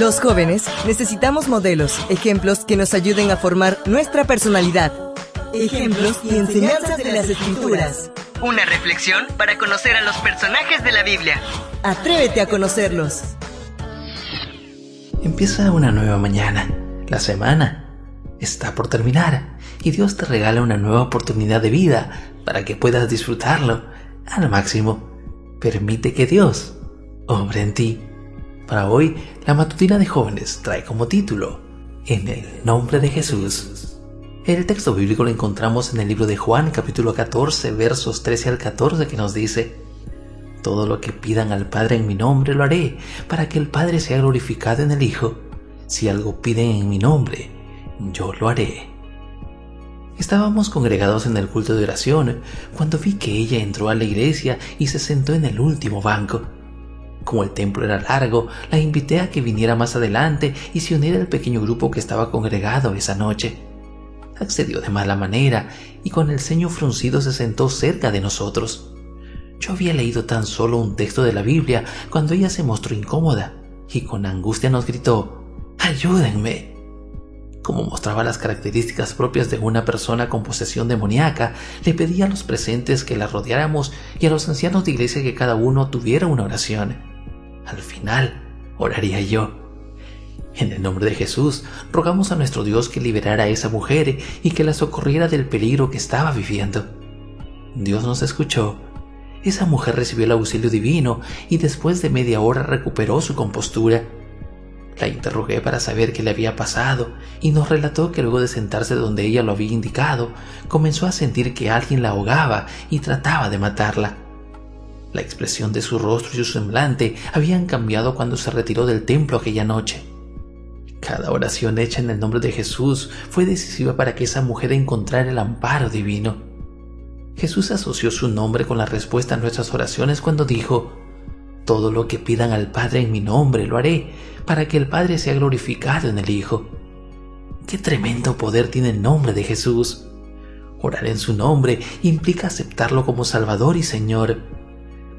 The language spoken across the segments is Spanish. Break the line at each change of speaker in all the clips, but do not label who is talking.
Los jóvenes necesitamos modelos, ejemplos que nos ayuden a formar nuestra personalidad. Ejemplos y enseñanzas de las escrituras.
Una reflexión para conocer a los personajes de la Biblia.
Atrévete a conocerlos.
Empieza una nueva mañana. La semana está por terminar y Dios te regala una nueva oportunidad de vida para que puedas disfrutarlo al máximo. Permite que Dios obre en ti. Para hoy, la matutina de jóvenes trae como título En el nombre de Jesús. El texto bíblico lo encontramos en el libro de Juan capítulo 14 versos 13 al 14 que nos dice, Todo lo que pidan al Padre en mi nombre lo haré, para que el Padre sea glorificado en el Hijo. Si algo piden en mi nombre, yo lo haré. Estábamos congregados en el culto de oración cuando vi que ella entró a la iglesia y se sentó en el último banco. Como el templo era largo, la invité a que viniera más adelante y se uniera al pequeño grupo que estaba congregado esa noche. Accedió de mala manera y con el ceño fruncido se sentó cerca de nosotros. Yo había leído tan solo un texto de la Biblia cuando ella se mostró incómoda y con angustia nos gritó, ¡Ayúdenme! Como mostraba las características propias de una persona con posesión demoníaca, le pedí a los presentes que la rodeáramos y a los ancianos de iglesia que cada uno tuviera una oración. Al final, oraría yo. En el nombre de Jesús, rogamos a nuestro Dios que liberara a esa mujer y que la socorriera del peligro que estaba viviendo. Dios nos escuchó. Esa mujer recibió el auxilio divino y después de media hora recuperó su compostura. La interrogué para saber qué le había pasado y nos relató que luego de sentarse donde ella lo había indicado, comenzó a sentir que alguien la ahogaba y trataba de matarla. La expresión de su rostro y su semblante habían cambiado cuando se retiró del templo aquella noche. Cada oración hecha en el nombre de Jesús fue decisiva para que esa mujer encontrara el amparo divino. Jesús asoció su nombre con la respuesta a nuestras oraciones cuando dijo, Todo lo que pidan al Padre en mi nombre lo haré, para que el Padre sea glorificado en el Hijo. Qué tremendo poder tiene el nombre de Jesús. Orar en su nombre implica aceptarlo como Salvador y Señor,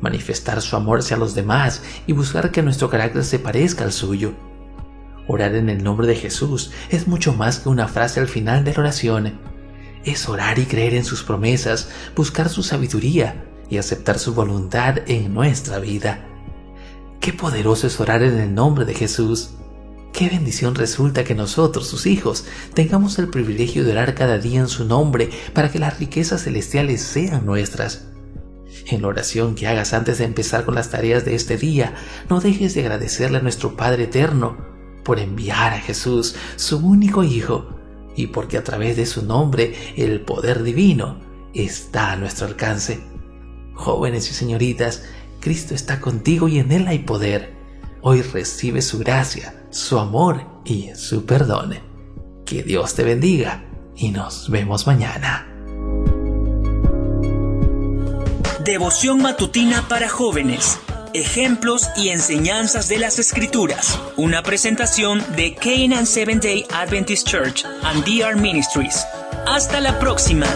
manifestar su amor hacia los demás y buscar que nuestro carácter se parezca al suyo. Orar en el nombre de Jesús es mucho más que una frase al final de la oración. Es orar y creer en sus promesas, buscar su sabiduría y aceptar su voluntad en nuestra vida. Qué poderoso es orar en el nombre de Jesús. Qué bendición resulta que nosotros, sus hijos, tengamos el privilegio de orar cada día en su nombre para que las riquezas celestiales sean nuestras. En la oración que hagas antes de empezar con las tareas de este día, no dejes de agradecerle a nuestro Padre Eterno por enviar a Jesús, su único Hijo, y porque a través de su nombre el poder divino está a nuestro alcance. Jóvenes y señoritas, Cristo está contigo y en Él hay poder. Hoy recibe su gracia, su amor y su perdón. Que Dios te bendiga y nos vemos mañana.
Devoción matutina para jóvenes. Ejemplos y enseñanzas de las Escrituras. Una presentación de Canaan Seventh Day Adventist Church and DR Ministries. Hasta la próxima.